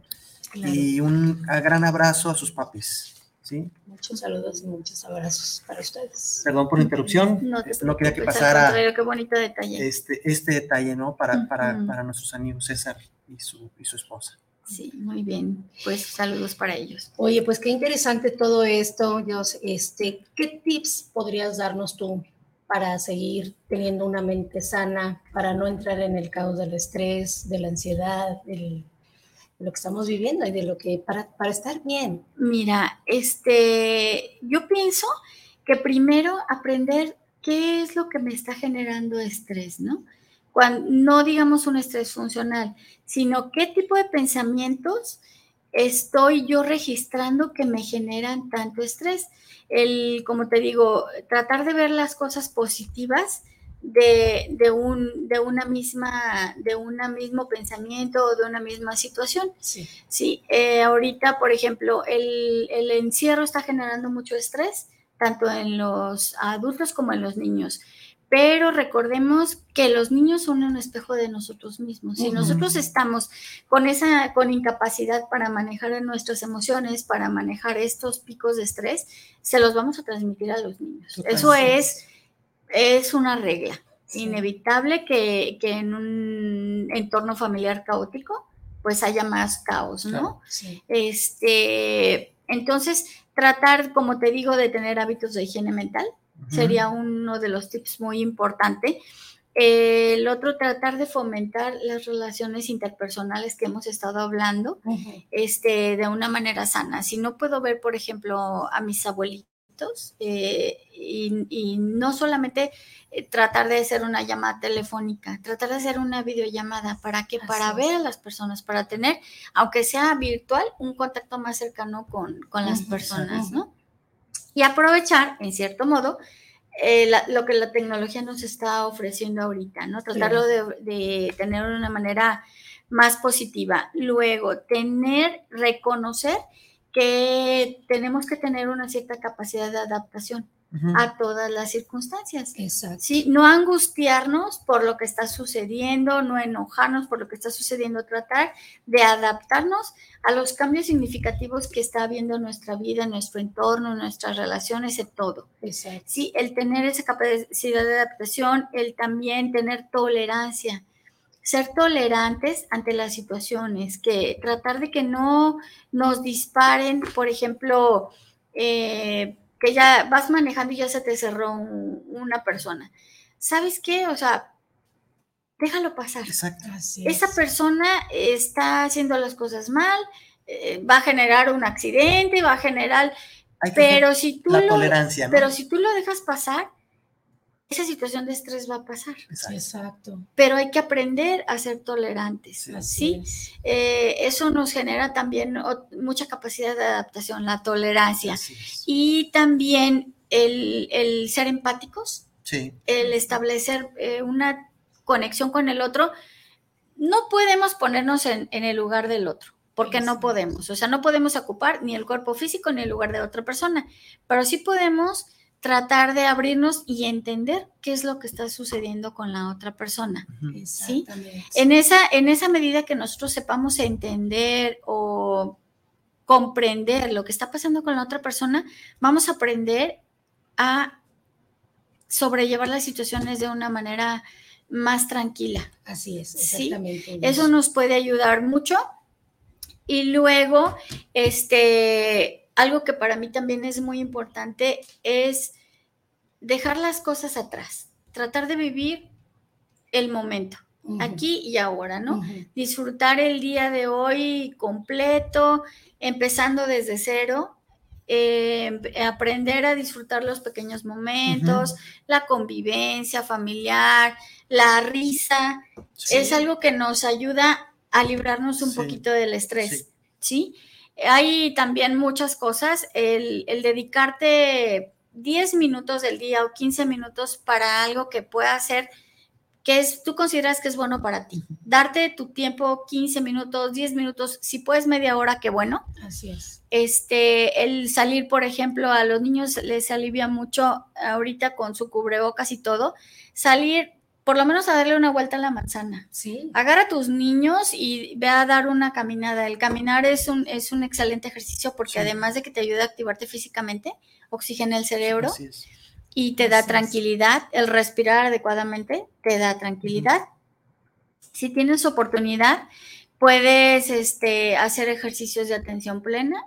y un gran abrazo a sus papis. ¿sí? Muchos saludos y muchos abrazos para ustedes. Perdón por la interrupción, no, no quería que pasara qué bonito detalle. Este, este detalle, ¿no? Para, para, para nuestros amigos César y su, y su esposa. Sí, muy bien. Pues saludos para ellos. Oye, pues qué interesante todo esto, Dios. Este, ¿qué tips podrías darnos tú para seguir teniendo una mente sana, para no entrar en el caos del estrés, de la ansiedad, de lo que estamos viviendo y de lo que para, para estar bien? Mira, este, yo pienso que primero aprender qué es lo que me está generando estrés, ¿no? Cuando, no digamos un estrés funcional, sino qué tipo de pensamientos estoy yo registrando que me generan tanto estrés. El, como te digo, tratar de ver las cosas positivas de, un, de una misma, de un mismo pensamiento o de una misma situación. Sí. sí eh, ahorita, por ejemplo, el, el encierro está generando mucho estrés, tanto en los adultos como en los niños pero recordemos que los niños son un espejo de nosotros mismos. Si nosotros estamos con esa con incapacidad para manejar nuestras emociones, para manejar estos picos de estrés, se los vamos a transmitir a los niños. Eso es es una regla inevitable que, en un entorno familiar caótico pues haya más caos, ¿no? Este, entonces tratar, como te digo, de tener hábitos de higiene mental sería uno de los tips muy importante. el otro, tratar de fomentar las relaciones interpersonales que hemos estado hablando este, de una manera sana. Si no puedo ver, por ejemplo, a mis abuelitos eh, y, no solamente eh, tratar de hacer una llamada telefónica, tratar de hacer una videollamada. ¿Para qué? Para ver a las personas, para tener, aunque sea virtual, un contacto más cercano con, las personas, ¿no? Y aprovechar, en cierto modo, eh, lo que la tecnología nos está ofreciendo ahorita, ¿no? Tratarlo de, de tener de una manera más positiva. Luego, tener, reconocer que tenemos que tener una cierta capacidad de adaptación a todas las circunstancias. Exacto. ¿sí? No angustiarnos por lo que está sucediendo, no enojarnos por lo que está sucediendo, tratar de adaptarnos a los cambios significativos que está habiendo en nuestra vida, en nuestro entorno, en nuestras relaciones, en todo. Exacto. Sí, el tener esa capacidad de adaptación, el también tener tolerancia ser tolerantes ante las situaciones, que tratar de que no nos disparen, por ejemplo, eh, que ya vas manejando y ya se te cerró una persona. ¿sabes qué? O sea, déjalo pasar. Exacto. Así es. Esa persona está haciendo las cosas mal, eh, va a generar un accidente, va a generar, Hay que pero si tú la lo, tolerancia, ¿no? pero si tú lo dejas pasar, esa situación de estrés va a pasar. Exacto. Exacto. Pero hay que aprender a ser tolerantes, Sí. Así ¿sí? es. Eh, eso nos genera también mucha capacidad de adaptación, la tolerancia. Y también el, el ser empáticos, Sí. el establecer eh, una conexión con el otro. No podemos ponernos en, en el lugar del otro, porque no podemos. O sea, no podemos ocupar ni el cuerpo físico ni el lugar de otra persona, pero sí podemos tratar de abrirnos y entender qué es lo que está sucediendo con la otra persona. Exactamente. En esa, en esa medida que nosotros sepamos entender o comprender lo que está pasando con la otra persona, vamos a aprender a sobrellevar las situaciones de una manera más tranquila. Así es, Sí, exactamente. Eso nos puede ayudar mucho. Y luego, este, algo que para mí también es muy importante es dejar las cosas atrás, tratar de vivir el momento, aquí y ahora, ¿no? Disfrutar el día de hoy completo, empezando desde cero, eh, aprender a disfrutar los pequeños momentos, la convivencia familiar, la risa, Sí. es algo que nos ayuda a librarnos un Sí. poquito del estrés, ¿sí? Hay también muchas cosas, el, el dedicarte 10 minutos del día o 15 minutos para algo que pueda ser que es, tú consideras que es bueno para ti. Darte tu tiempo, 15 minutos, 10 minutos, si puedes media hora, qué bueno. Así es. Este, el salir, por ejemplo, a los niños les alivia mucho ahorita con su cubrebocas y todo, salir por lo menos a darle una vuelta a la manzana. Sí. Agarra a tus niños y ve a dar una caminada. El caminar es un, es un excelente ejercicio porque Sí. además de que te ayuda a activarte físicamente, oxigena el cerebro Así es. y te da tranquilidad. El respirar adecuadamente te da tranquilidad. Si tienes oportunidad, puedes este, hacer ejercicios de atención plena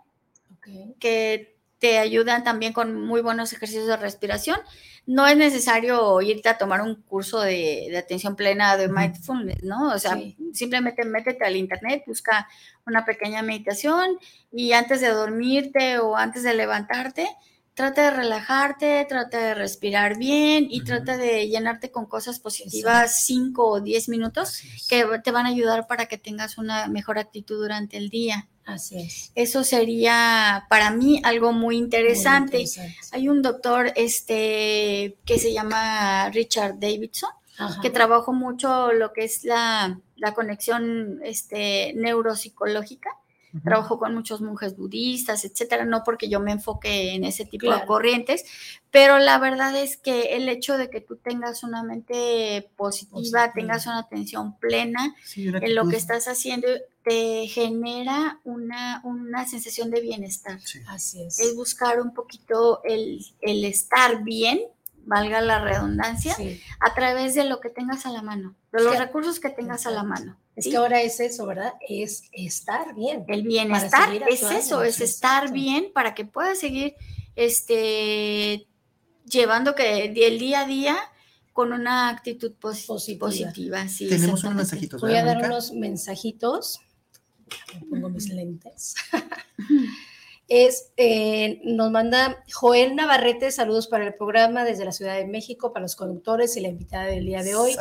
que te ayudan también con muy buenos ejercicios de respiración. No es necesario irte a tomar un curso de, de atención plena de mindfulness, ¿no? O sea, Sí. simplemente métete al internet, busca una pequeña meditación y antes de dormirte o antes de levantarte, trata de relajarte, trata de respirar bien y trata de llenarte con cosas positivas 5 o 10 minutos es. que te van a ayudar para que tengas una mejor actitud durante el día. Así es. Eso sería para mí algo muy interesante. Muy interesante. Hay un doctor este, que se llama Richard Davidson, Ajá. que trabajó mucho lo que es la, la conexión este, neuropsicológica. Ujú. Trabajó con muchos monjes budistas, etcétera, no porque yo me enfoque en ese tipo de corrientes, pero la verdad es que el hecho de que tú tengas una mente positiva, Positiva. tengas una atención plena, Sí, en lo que estás haciendo te genera una, una sensación de bienestar. Sí. Así es. Es buscar un poquito el, el estar bien, valga la redundancia, Sí. a través de lo que tengas a la mano, de los recursos que tengas a la mano. Es ¿sí? que ahora es eso, ¿verdad? Es estar bien. El bienestar es eso, es estar bien para que puedas seguir este, llevando que el día a día con una actitud posi- Positiva. positiva. sí, Tenemos unos mensajitos. Voy a ¿verdad, dar unos mensajitos. Me pongo mis lentes. *laughs* *laughs* Es, eh, nos manda Joel Navarrete, saludos para el programa desde la Ciudad de México, para los conductores y la invitada del día de hoy.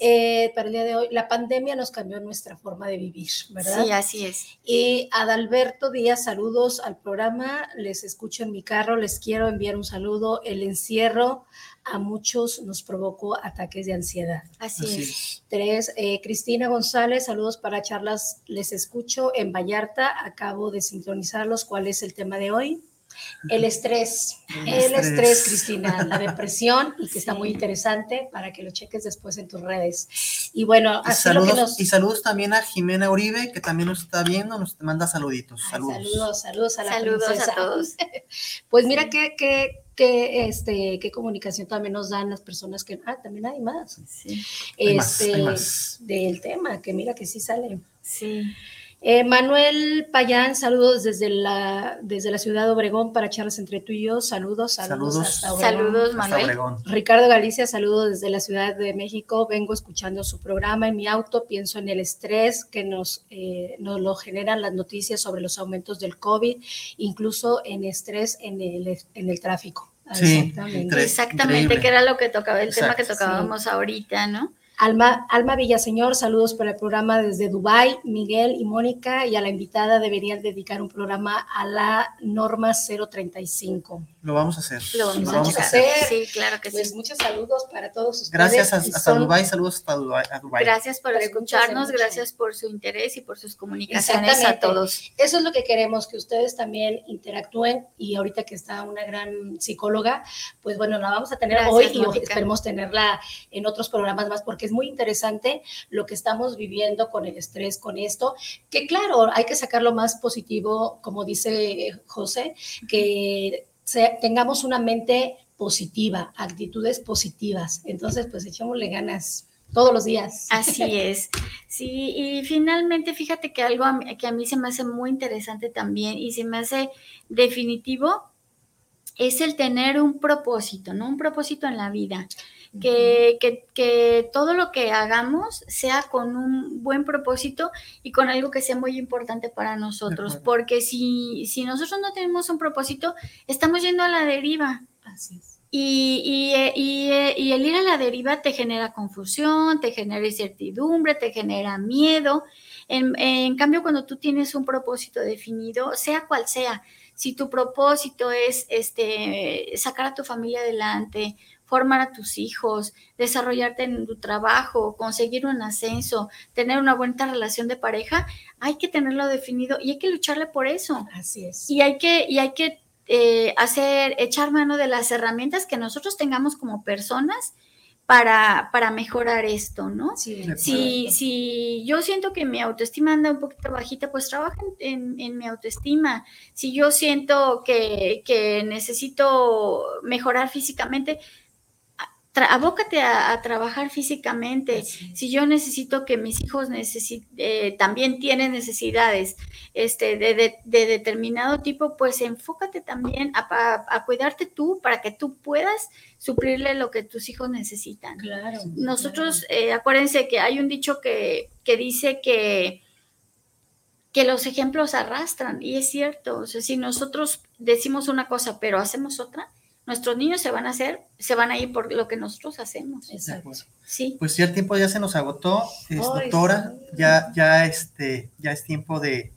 Eh, para el día de hoy, la pandemia nos cambió nuestra forma de vivir, ¿verdad? Sí, así es. Y Adalberto Díaz, saludos al programa. Les escucho en mi carro, les quiero enviar un saludo. El encierro a muchos nos provocó ataques de ansiedad. Así, Así es. es. Tres, eh, Cristina González, saludos para charlas. Les escucho en Vallarta. Acabo de sincronizarlos. ¿Cuál es el tema de hoy? El estrés. El El estrés, estrés. Cristina, la depresión y que está Sí. muy interesante para que lo cheques después en tus redes. Y bueno, Y así lo que saludos, nos... y saludos también a Jimena Uribe, que también nos está viendo, nos manda saluditos. Ay, Saludos. saludos, saludos a la Saludos princesa. a todos. *laughs* Pues mira qué, qué, qué, este, qué comunicación también nos dan las personas que, ah, también hay más, Sí, Hay más, este, hay más. del tema, que mira que sí sale. sí. Eh, Manuel Payán, saludos desde la, desde la ciudad de Obregón para charlas entre tú y yo. Saludos, saludos, Saludos. hasta Obregón. Saludos, Hasta Manuel. Obregón. Ricardo Galicia, saludos desde la Ciudad de México. Vengo escuchando su programa en mi auto. Pienso en el estrés que nos, eh, nos lo generan las noticias sobre los aumentos del COVID, incluso en estrés en el, en el tráfico. Sí, Exactamente. Increíble. que era lo que tocaba, el tema que tocábamos ahorita, ¿no? Alma, Alma Villaseñor, saludos para el programa desde Dubái. Miguel y Mónica y a la invitada deberían dedicar un programa a la norma 035. Lo vamos a hacer. Lo vamos, vamos a hacer. Sí, claro que Pues sí. muchos saludos para todos ustedes. Gracias a- hasta son- Dubái, saludos hasta a Dubái. Gracias por Preguntas escucharnos, gracias por su interés y por sus comunicaciones a todos. Eso es lo que queremos, que ustedes también interactúen y ahorita que está una gran psicóloga, pues bueno, la vamos a tener Gracias, hoy y Mónica. esperemos tenerla en otros programas más porque es muy interesante lo que estamos viviendo con el estrés, con esto, que claro, hay que sacar lo más positivo, como dice José, que se- tengamos una mente positiva, actitudes positivas. Entonces, pues echémosle ganas todos los días. Así *laughs* es. Sí, y finalmente fíjate que algo a mí- que a mí se me hace muy interesante también y se me hace definitivo es el tener un propósito, ¿no? Un propósito en la vida. Que, que, que todo lo que hagamos sea con un buen propósito y con algo que sea muy importante para nosotros, porque si, si nosotros no tenemos un propósito, estamos yendo a la deriva. Así es. Y, y, eh, y, eh, y el ir a la deriva te genera confusión, te genera incertidumbre, te genera miedo. En, en cambio, cuando tú tienes un propósito definido, sea cual sea, si tu propósito es este, sacar a tu familia adelante, formar a tus hijos, desarrollarte en tu trabajo, conseguir un ascenso, tener una buena relación de pareja, hay que tenerlo definido y hay que lucharle por eso. Así es. Y hay que, y hay que eh, hacer, echar mano de las herramientas que nosotros tengamos como personas para, para mejorar esto, ¿no? Sí, Si, si yo siento que mi autoestima anda un poquito bajita, pues trabaja en, en mi autoestima. Si yo siento que, que necesito mejorar físicamente, abócate a, a trabajar físicamente. Si yo necesito que mis hijos eh, también tienen necesidades este, de, de- de determinado tipo, pues enfócate también a cuidarte tú para que tú puedas suplirle lo que tus hijos necesitan. Claro. Nosotros, eh, acuérdense que hay un dicho que, que dice que, que los ejemplos arrastran, y es cierto. O sea, si nosotros decimos una cosa, pero hacemos otra, nuestros niños se van a hacer, se van a ir por lo que nosotros hacemos. Exacto. Sí. Pues ya el tiempo ya se nos agotó, es, doctora. sí. Ya, ya, este, ya es tiempo de,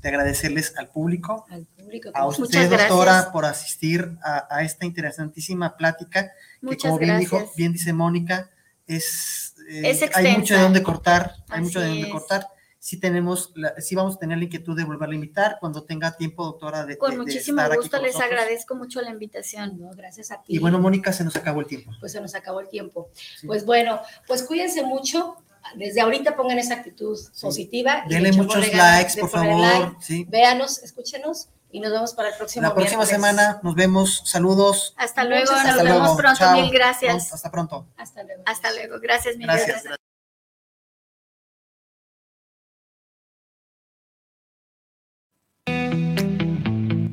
de agradecerles al público, Al público. a que- usted, doctora, gracias. por asistir a, a esta interesantísima plática, que Muchas como bien, dijo, bien dice Mónica, es, eh, Es hay mucho de dónde cortar, hay mucho de dónde cortar. Sí tenemos, la- sí vamos a tener la inquietud de volverla a invitar cuando tenga tiempo, doctora, de, Con de- de muchísimo aquí gusto con les nosotros. agradezco mucho la invitación. No, gracias a ti. Y bueno, Mónica, se nos acabó el tiempo. pues se nos acabó el tiempo. Sí. Pues bueno, pues cuídense mucho. Desde ahorita pongan esa actitud positiva. Denle muchos likes, por favor. like. Sí. Véanos, escúchenos y nos vemos para el próximo La próxima miércoles. semana nos vemos. Saludos. Hasta Muchas luego, nos hasta vemos luego. pronto. Chao. Mil gracias. Hasta pronto. Hasta luego. Hasta luego. Gracias, mil Gracias. gracias.